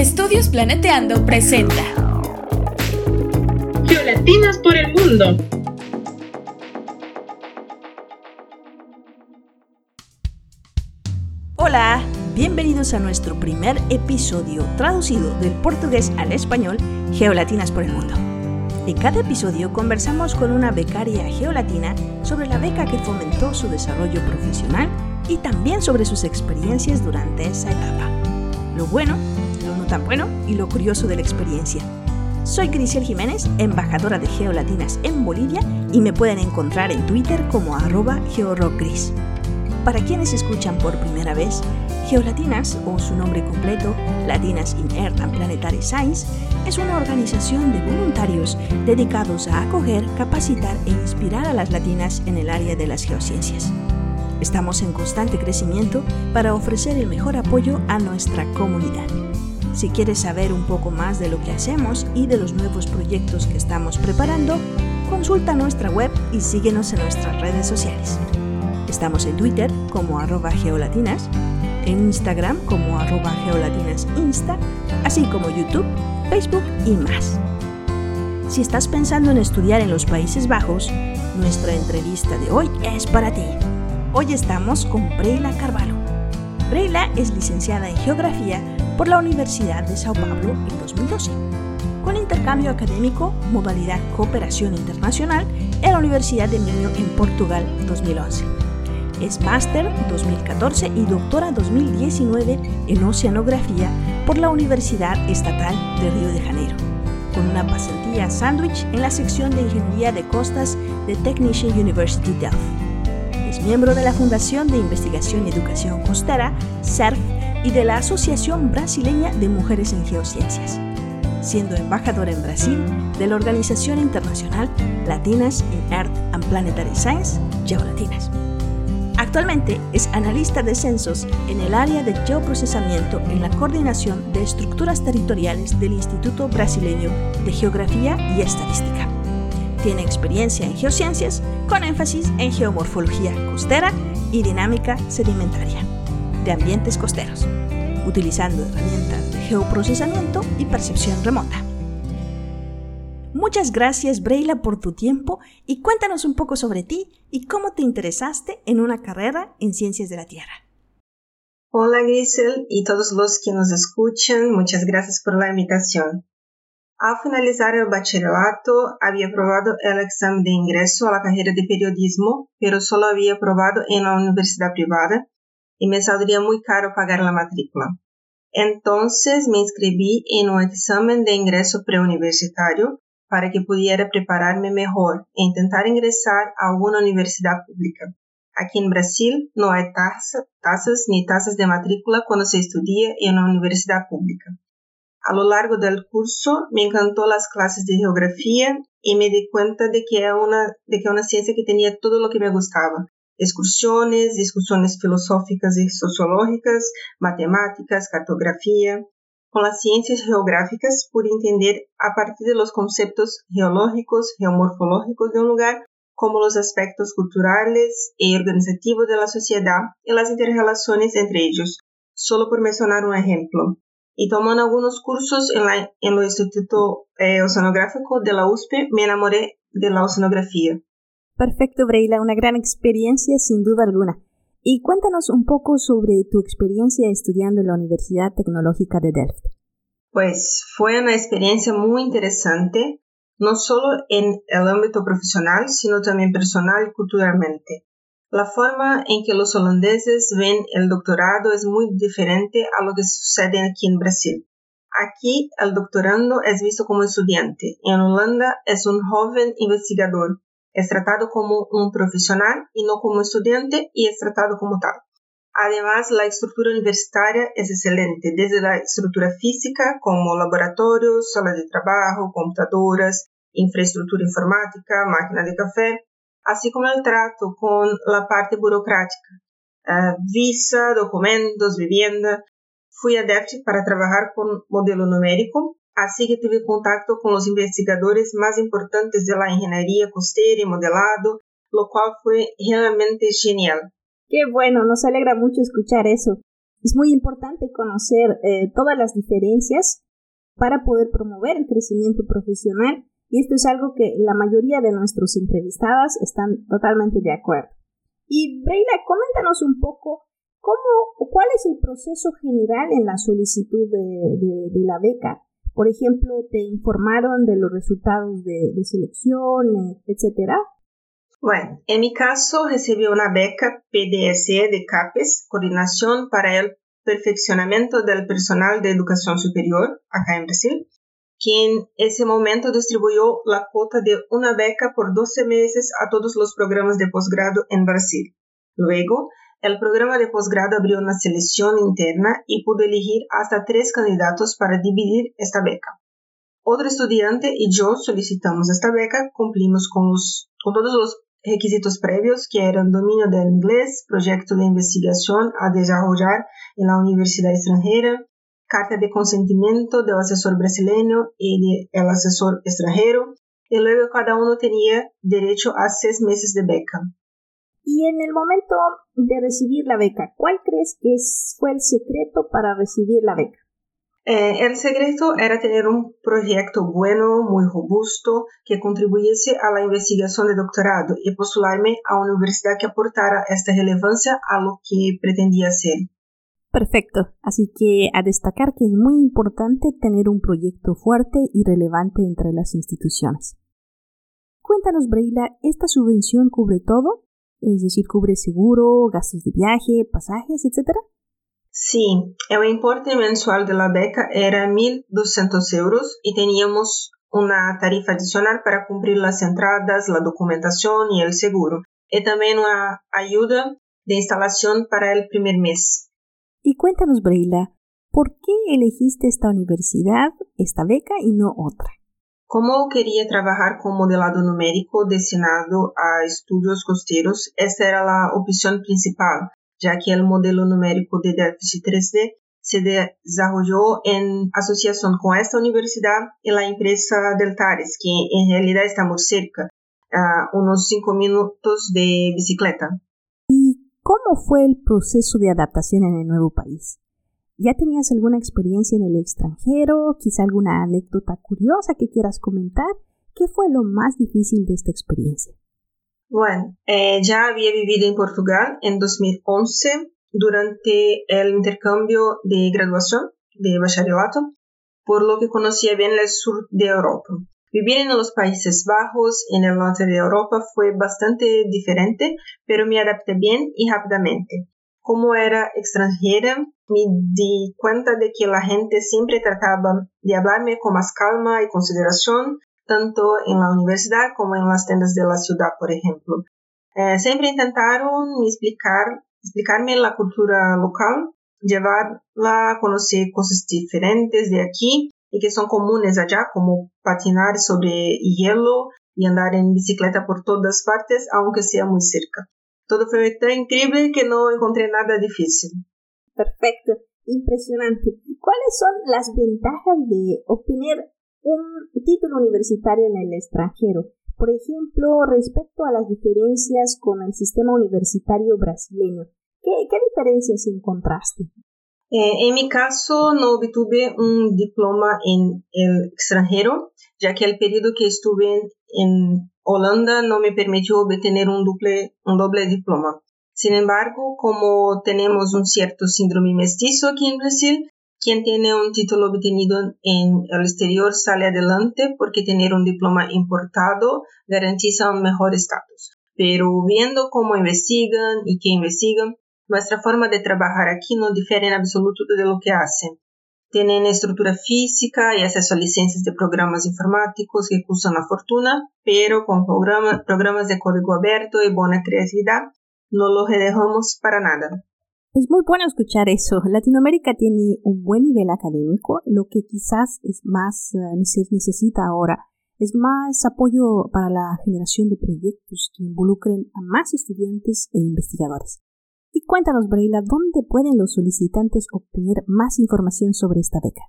Estudios Planeteando presenta Geolatinas por el mundo. Hola, bienvenidos a nuestro primer episodio traducido del portugués al español, Geolatinas por el mundo. En cada episodio conversamos con una becaria geolatina sobre la beca que fomentó su desarrollo profesional y también sobre sus experiencias durante esa etapa. Lo bueno, lo no tan bueno y lo curioso de la experiencia. Soy Grisel Jiménez, embajadora de Geolatinas en Bolivia y me pueden encontrar en Twitter como arroba. Para quienes escuchan por primera vez, Geolatinas, o su nombre completo, Latinas in Earth and Planetary Science, es una organización de voluntarios dedicados a acoger, capacitar e inspirar a las latinas en el área de las geociencias. Estamos en constante crecimiento para ofrecer el mejor apoyo a nuestra comunidad. Si quieres saber un poco más de lo que hacemos y de los nuevos proyectos que estamos preparando, consulta nuestra web y síguenos en nuestras redes sociales. Estamos en Twitter como arroba geolatinas, en Instagram como arroba geolatinasinsta, así como YouTube, Facebook y más. Si estás pensando en estudiar en los Países Bajos, nuestra entrevista de hoy es para ti. Hoy estamos con Breila Carvalho. Breila es licenciada en Geografía por la Universidad de Sao Paulo en 2012, con intercambio académico modalidad Cooperación Internacional en la Universidad de Minho en Portugal 2011. Es máster 2014 y doctora 2019 en Oceanografía por la Universidad Estatal de Río de Janeiro, con una pasantía sándwich en la sección de Ingeniería de Costas de Technische University Delft. Es miembro de la Fundación de Investigación y Educación Costera, CERF, y de la Asociación Brasileña de Mujeres en Geociencias, siendo embajadora en Brasil de la Organización Internacional Latinas in Earth and Planetary Science, Geolatinas. Actualmente es analista de censos en el área de geoprocesamiento en la coordinación de estructuras territoriales del Instituto Brasileño de Geografía y Estadística. Tiene experiencia en geociencias con énfasis en geomorfología costera y dinámica sedimentaria de ambientes costeros, utilizando herramientas de geoprocesamiento y percepción remota. Muchas gracias Breila por tu tiempo y cuéntanos un poco sobre ti y cómo te interesaste en una carrera en ciencias de la Tierra. Hola Giselle y todos los que nos escuchan, muchas gracias por la invitación. Al finalizar el bachillerato, había aprobado el examen de ingreso a la carrera de periodismo, pero solo había aprobado en la universidad privada y me saldría muy caro pagar la matrícula. Entonces me inscribí en un examen de ingreso preuniversitario para que pudiera prepararme mejor e intentar ingresar a alguna universidad pública. Aquí en Brasil no hay tasas ni tasas de matrícula cuando se estudia en una universidad pública. A lo largo del curso me encantó las clases de geografía y me di cuenta de que era una, de que una ciencia que tenía todo lo que me gustaba. Excursiones, discusiones filosóficas y sociológicas, matemáticas, cartografía. Con las ciencias geográficas pude entender a partir de los conceptos geológicos, geomorfológicos de un lugar, como los aspectos culturales y organizativos de la sociedad y las interrelaciones entre ellos, solo por mencionar un ejemplo y tomando algunos cursos en el Instituto eh, Oceanográfico de la USP, me enamoré de la oceanografía. Perfecto, Breila, una gran experiencia sin duda alguna. Y cuéntanos un poco sobre tu experiencia estudiando en la Universidad Tecnológica de Delft. Pues fue una experiencia muy interesante, no solo en el ámbito profesional, sino también personal y culturalmente. La forma en que los holandeses ven el doctorado es muy diferente a lo que sucede aquí en Brasil. Aquí el doctorando es visto como estudiante. En Holanda es un joven investigador. Es tratado como un profesional y no como estudiante y es tratado como tal. Además, la estructura universitaria es excelente, desde la estructura física como laboratorios, salas de trabajo, computadoras, infraestructura informática, máquina de café, así como el trato con la parte burocrática, uh, visa, documentos, vivienda. Fui a para trabajar con modelo numérico, así que tuve contacto con los investigadores más importantes de la ingeniería costera y modelado, lo cual fue realmente genial. Qué bueno, nos alegra mucho escuchar eso. Es muy importante conocer eh, todas las diferencias para poder promover el crecimiento profesional y esto es algo que la mayoría de nuestros entrevistadas están totalmente de acuerdo. Y Breila, coméntanos un poco cómo, cuál es el proceso general en la solicitud de, la beca. Por ejemplo, ¿te informaron de los resultados de, de selección, etcétera? Bueno, en mi caso recibí una beca PDSE de CAPES, Coordinación para el Perfeccionamiento del Personal de Educación Superior, acá en Brasil, que en ese momento distribuyó la cuota de una beca por 12 meses a todos los programas de posgrado en Brasil. Luego, el programa de posgrado abrió una selección interna y pudo elegir hasta tres candidatos para dividir esta beca. Otro estudiante y yo solicitamos esta beca, cumplimos con, todos los requisitos previos que eran dominio del inglés, proyecto de investigación a desarrollar en la universidad extranjera, carta de consentimiento del asesor brasileño y del asesor extranjero, y luego cada uno tenía derecho a seis meses de beca. Y en el momento de recibir la beca, ¿cuál crees que fue el secreto para recibir la beca? Eh, el secreto era tener un proyecto bueno, muy robusto, que contribuyese a la investigación de doctorado y postularme a una universidad que aportara esta relevancia a lo que pretendía hacer. Perfecto, así que a destacar que es muy importante tener un proyecto fuerte y relevante entre las instituciones. Cuéntanos, Breila, ¿esta subvención cubre todo? Es decir, cubre seguro, gastos de viaje, pasajes, etcétera? Sí, el importe mensual de la beca era 1.200 euros y teníamos una tarifa adicional para cumplir las entradas, la documentación y el seguro, y también una ayuda de instalación para el primer mes. Y cuéntanos, Breila, ¿por qué elegiste esta universidad, esta beca y no otra? Como quería trabajar con modelado numérico destinado a estudios costeros, esta era la opción principal, ya que el modelo numérico de déficit 3D se desarrolló en asociación con esta universidad y la empresa Deltares, que en realidad está muy cerca, a unos cinco minutos de bicicleta. ¿Y cómo fue el proceso de adaptación en el nuevo país? ¿Ya tenías alguna experiencia en el extranjero? ¿Quizá alguna anécdota curiosa que quieras comentar? ¿Qué fue lo más difícil de esta experiencia? Bueno, eh, ya había vivido en Portugal en 2011 durante el intercambio de graduación de bachillerato, por lo que conocía bien el sur de Europa. Vivir en los Países Bajos, en el norte de Europa, fue bastante diferente, pero me adapté bien y rápidamente. Como era extranjera, me di cuenta de que la gente siempre trataba de hablarme con más calma y consideración, tanto en la universidad como en las tiendas de la ciudad, por ejemplo. Eh, siempre intentaron explicar, explicarme la cultura local, llevarla a conocer cosas diferentes de aquí y que son comunes allá, como patinar sobre hielo y andar en bicicleta por todas partes, aunque sea muy cerca. Todo fue tan increíble que no encontré nada difícil. Perfecto, impresionante. ¿Cuáles son las ventajas de obtener un título universitario en el extranjero. Por ejemplo, respecto a las diferencias con el sistema universitario brasileño, ¿qué, diferencias encontraste? Eh, en mi caso, no obtuve un diploma en el extranjero, ya que el periodo que estuve en Holanda no me permitió obtener un doble, diploma. Sin embargo, como tenemos un cierto síndrome mestizo aquí en Brasil, quien tiene un título obtenido en el exterior sale adelante porque tener un diploma importado garantiza un mejor estatus. Pero viendo cómo investigan y qué investigan, nuestra forma de trabajar aquí no difiere en absoluto de lo que hacen. Tienen estructura física y acceso a licencias de programas informáticos que cuestan la fortuna, pero con programas de código abierto y buena creatividad no lo dejamos para nada. Es muy bueno escuchar eso. Latinoamérica tiene un buen nivel académico, lo que quizás es más uh, se necesita ahora es más apoyo para la generación de proyectos que involucren a más estudiantes e investigadores. Y cuéntanos, Breila, ¿dónde pueden los solicitantes obtener más información sobre esta beca?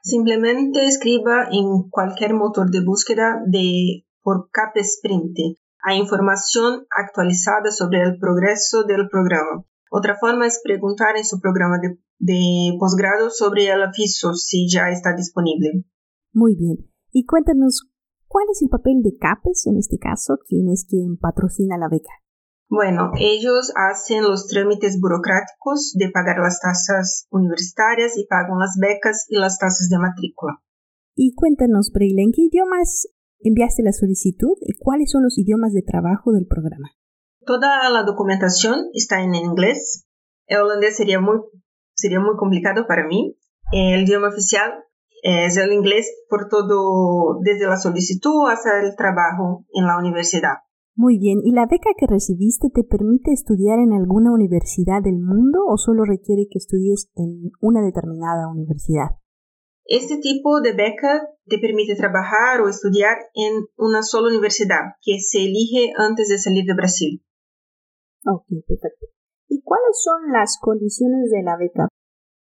Simplemente escriba en cualquier motor de búsqueda de por CAPESprint a información actualizada sobre el progreso del programa Otra forma es preguntar en su programa de, de posgrado sobre el aviso si ya está disponible. Muy bien. Y cuéntanos, ¿cuál es el papel de CAPES en este caso? ¿Quién es quien patrocina la beca? Bueno, ellos hacen los trámites burocráticos de pagar las tasas universitarias y pagan las becas y las tasas de matrícula. Y cuéntanos, Breila, ¿en qué idiomas enviaste la solicitud y cuáles son los idiomas de trabajo del programa? Toda la documentación está en inglés. El holandés sería muy, sería muy complicado para mí. El idioma oficial es el inglés por todo, desde la solicitud hasta el trabajo en la universidad. Muy bien, ¿y la beca que recibiste te permite estudiar en alguna universidad del mundo o solo requiere que estudies en una determinada universidad? Este tipo de beca te permite trabajar o estudiar en una sola universidad que se elige antes de salir de Brasil. Ok, perfecto. ¿Y cuáles son las condiciones de la beca?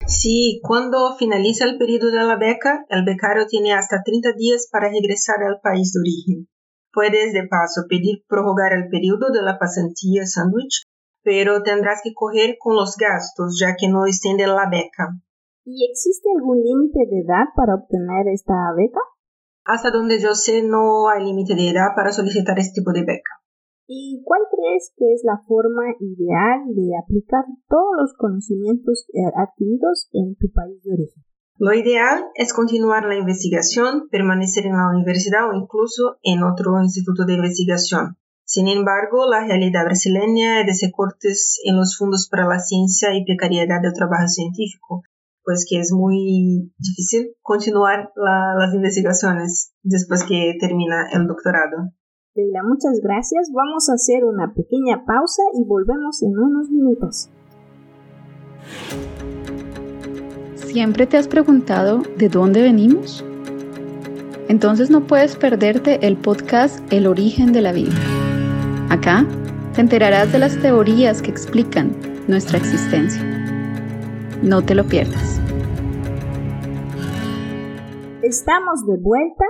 Sí, cuando finaliza el periodo de la beca, el becario tiene hasta 30 días para regresar al país de origen. Puedes de paso pedir prorrogar el periodo de la pasantía sándwich, pero tendrás que coger con los gastos ya que no extiende la beca. ¿Y existe algún límite de edad para obtener esta beca? Hasta donde yo sé no hay límite de edad para solicitar este tipo de beca. ¿Y cuál crees que es la forma ideal de aplicar todos los conocimientos eh, adquiridos en tu país de origen? Lo ideal es continuar la investigación, permanecer en la universidad o incluso en otro instituto de investigación. Sin embargo, la realidad brasileña es de cortes en los fondos para la ciencia y precariedad del trabajo científico, pues que es muy difícil continuar las investigaciones después que termina el doctorado. Leila, muchas gracias. Vamos a hacer una pequeña pausa y volvemos en unos minutos. ¿Siempre te has preguntado de dónde venimos? Entonces no puedes perderte el podcast El origen de la vida. Acá te enterarás de las teorías que explican nuestra existencia. No te lo pierdas. Estamos de vuelta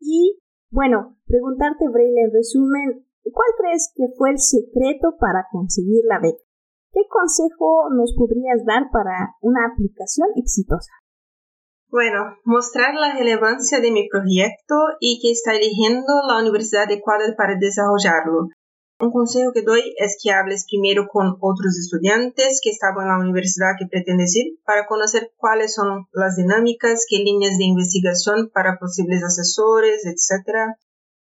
y, bueno, preguntarte, Braille, en resumen, ¿cuál crees que fue el secreto para conseguir la beca? ¿Qué consejo nos podrías dar para una aplicación exitosa? Bueno, mostrar la relevancia de mi proyecto y que está eligiendo la universidad adecuada para desarrollarlo. Un consejo que doy es que hables primero con otros estudiantes que estaban en la universidad que pretendes ir para conocer cuáles son las dinámicas, qué líneas de investigación para posibles asesores, etc.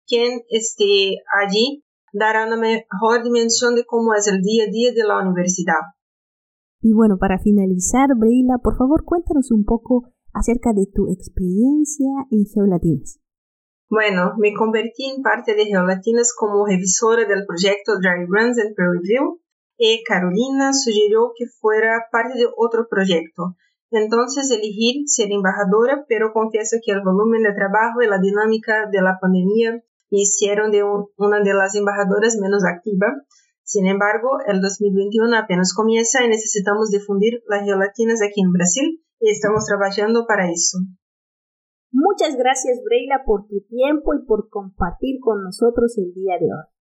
Quien esté allí dará una mejor dimensión de cómo es el día a día de la universidad. Y bueno, para finalizar, Breila, por favor cuéntanos un poco acerca de tu experiencia en Geolatinas. Bueno, me convertí en parte de Geolatinas como revisora del proyecto Dry Runs and Peer Review y Carolina sugirió que fuera parte de otro proyecto. Entonces elegí ser embajadora, pero confieso que el volumen de trabajo y la dinámica de la pandemia hicieron de una de las embajadoras menos activa. Sin embargo, el 2021 apenas comienza y necesitamos difundir las geolatinas aquí en Brasil y estamos trabajando para eso. Muchas gracias, Breila, por tu tiempo y por compartir con nosotros el día de hoy.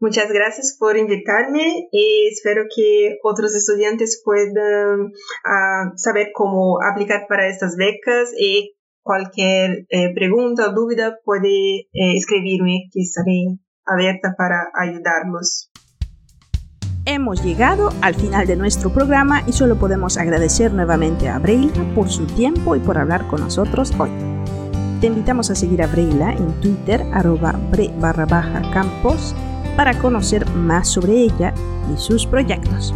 Muchas gracias por invitarme y espero que otros estudiantes puedan ah, saber cómo aplicar para estas becas y Cualquier eh, pregunta o duda puede eh, escribirme que estaré abierta para ayudarlos. Hemos llegado al final de nuestro programa y solo podemos agradecer nuevamente a Breila por su tiempo y por hablar con nosotros hoy. Te invitamos a seguir a Breila en Twitter, arroba bre barra baja campos, para conocer más sobre ella y sus proyectos.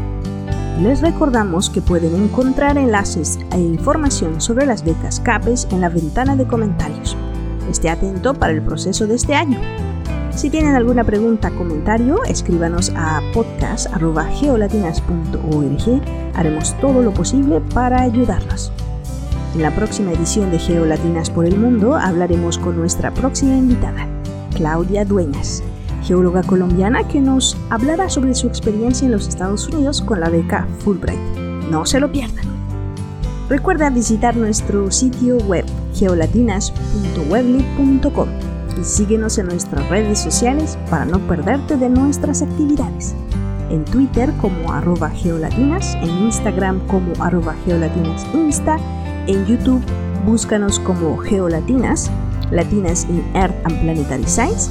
Les recordamos que pueden encontrar enlaces e información sobre las becas CAPES en la ventana de comentarios. Esté atento para el proceso de este año. Si tienen alguna pregunta o comentario, escríbanos a podcast.geolatinas.org. Haremos todo lo posible para ayudarlos. En la próxima edición de Geolatinas por el Mundo hablaremos con nuestra próxima invitada, Claudia Dueñas geóloga colombiana que nos hablará sobre su experiencia en los Estados Unidos con la beca Fulbright. No se lo pierdan. Recuerda visitar nuestro sitio web geolatinas.webley.com y síguenos en nuestras redes sociales para no perderte de nuestras actividades. en Twitter como arroba geolatinas, en Instagram como arroba geolatinas.insta, en YouTube búscanos como geolatinas, latinas in Earth and Planetary Science.